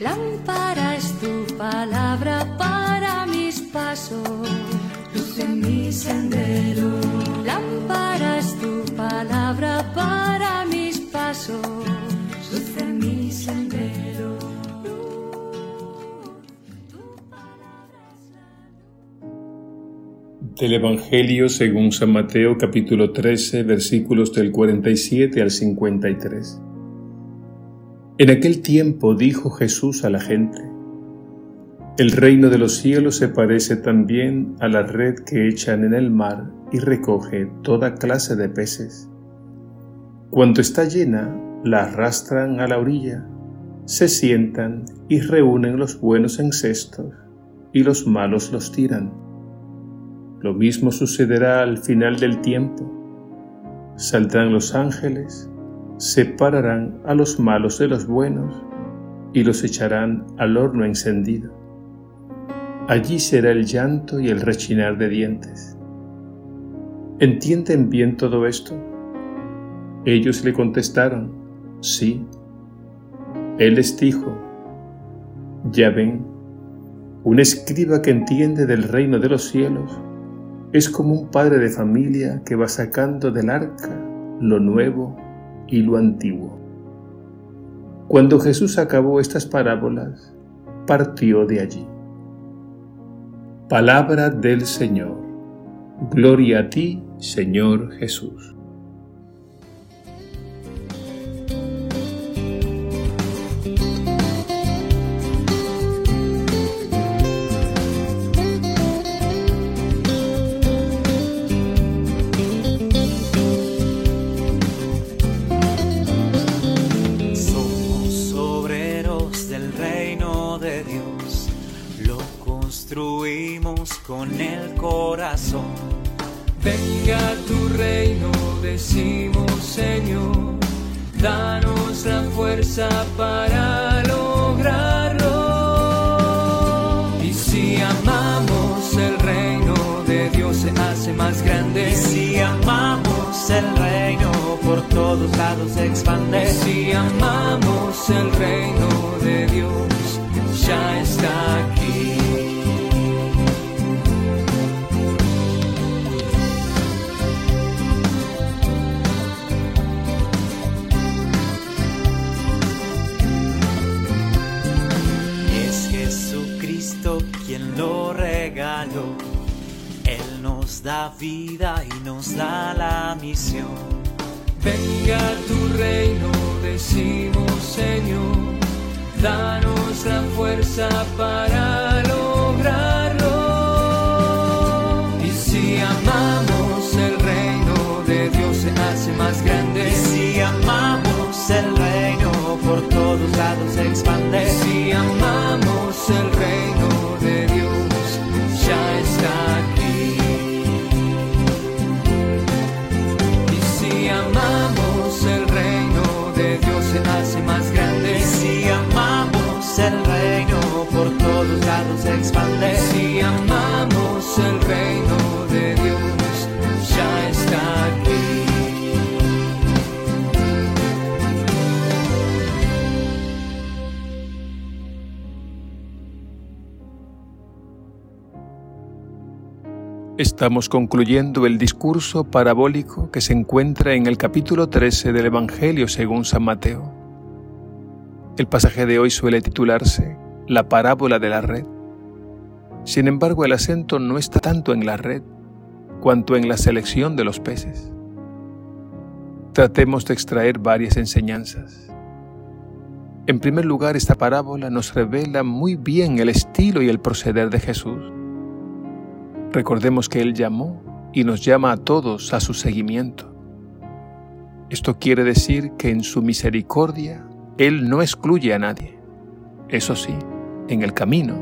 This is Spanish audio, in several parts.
Lámpara es tu palabra para mis pasos, luz en mi sendero. Lámpara es tu palabra para mis pasos, luz en mi sendero. Del Evangelio según San Mateo capítulo 13 versículos del 47 al 53. En aquel tiempo dijo Jesús a la gente, El reino de los cielos se parece también a la red que echan en el mar y recoge toda clase de peces. Cuando está llena, la arrastran a la orilla, se sientan y reúnen los buenos en cestos y los malos los tiran. Lo mismo sucederá al final del tiempo. Saldrán los ángeles separarán a los malos de los buenos y los echarán al horno encendido. Allí será el llanto y el rechinar de dientes. ¿Entienden bien todo esto? Ellos le contestaron, sí. Él les dijo, ya ven, un escriba que entiende del reino de los cielos es como un padre de familia que va sacando del arca lo nuevo y lo antiguo. Cuando Jesús acabó estas parábolas, partió de allí. Palabra del Señor. Gloria a ti, Señor Jesús. Con el corazón. Venga tu reino, decimos Señor, danos la fuerza para lograrlo. Y si amamos el reino de Dios se hace más grande. Y si amamos el reino por todos lados se expande. Y si amamos el reino de Dios ya está aquí. Da vida y nos da la misión. Venga tu reino, decimos Señor, danos la fuerza para lograrlo. Si amamos el reino de Dios, ya está aquí. Estamos concluyendo el discurso parabólico que se encuentra en el capítulo 13 del Evangelio según San Mateo. El pasaje de hoy suele titularse La parábola de la red. Sin embargo, el acento no está tanto en la red cuanto en la selección de los peces. Tratemos de extraer varias enseñanzas. En primer lugar, esta parábola nos revela muy bien el estilo y el proceder de Jesús Recordemos que Él llamó y nos llama a todos a su seguimiento. Esto quiere decir que en su misericordia Él no excluye a nadie. Eso sí, en el camino,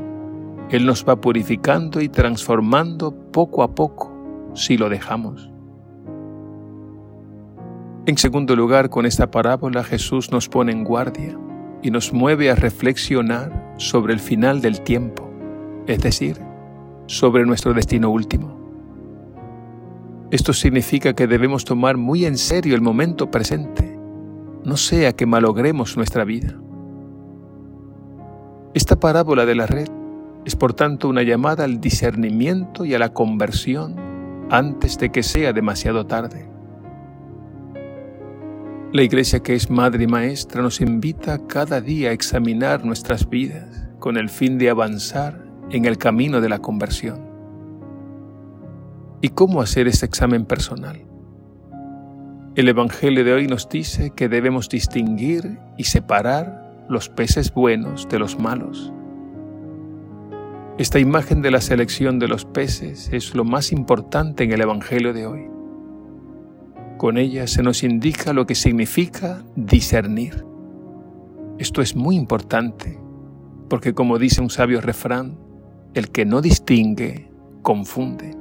Él nos va purificando y transformando poco a poco si lo dejamos. En segundo lugar, con esta parábola Jesús nos pone en guardia y nos mueve a reflexionar sobre el final del tiempo, es decir, sobre nuestro destino último. Esto significa que debemos tomar muy en serio el momento presente, no sea que malogremos nuestra vida. Esta parábola de la red es por tanto una llamada al discernimiento y a la conversión antes de que sea demasiado tarde. La Iglesia que es Madre y Maestra nos invita cada día a examinar nuestras vidas con el fin de avanzar en el camino de la conversión. ¿Y cómo hacer ese examen personal? El Evangelio de hoy nos dice que debemos distinguir y separar los peces buenos de los malos. Esta imagen de la selección de los peces es lo más importante en el Evangelio de hoy. Con ella se nos indica lo que significa discernir. Esto es muy importante, porque como dice un sabio refrán, el que no distingue, confunde.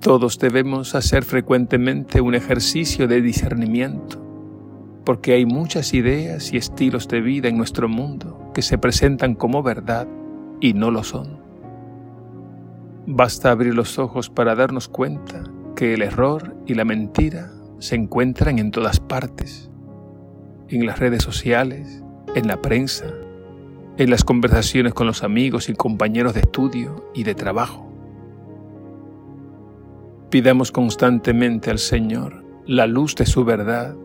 Todos debemos hacer frecuentemente un ejercicio de discernimiento, porque hay muchas ideas y estilos de vida en nuestro mundo que se presentan como verdad y no lo son. Basta abrir los ojos para darnos cuenta que el error y la mentira se encuentran en todas partes, en las redes sociales, en la prensa, en las conversaciones con los amigos y compañeros de estudio y de trabajo. Pidamos constantemente al Señor la luz de su verdad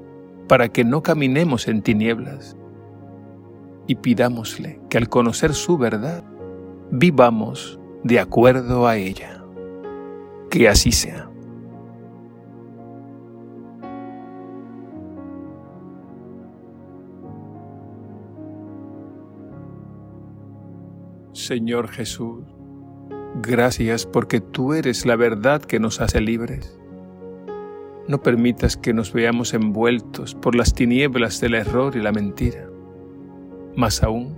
para que no caminemos en tinieblas y pidámosle que al conocer su verdad vivamos de acuerdo a ella. Que así sea. Señor Jesús, gracias porque tú eres la verdad que nos hace libres. No permitas que nos veamos envueltos por las tinieblas del error y la mentira. Más aún,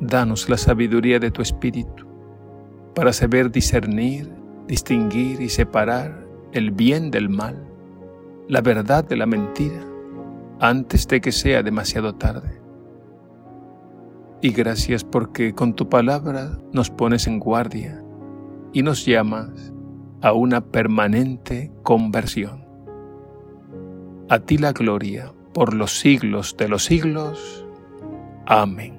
danos la sabiduría de tu Espíritu para saber discernir, distinguir y separar el bien del mal, la verdad de la mentira, antes de que sea demasiado tarde y gracias porque con tu palabra nos pones en guardia y nos llamas a una permanente conversión. A ti la gloria por los siglos de los siglos. Amén.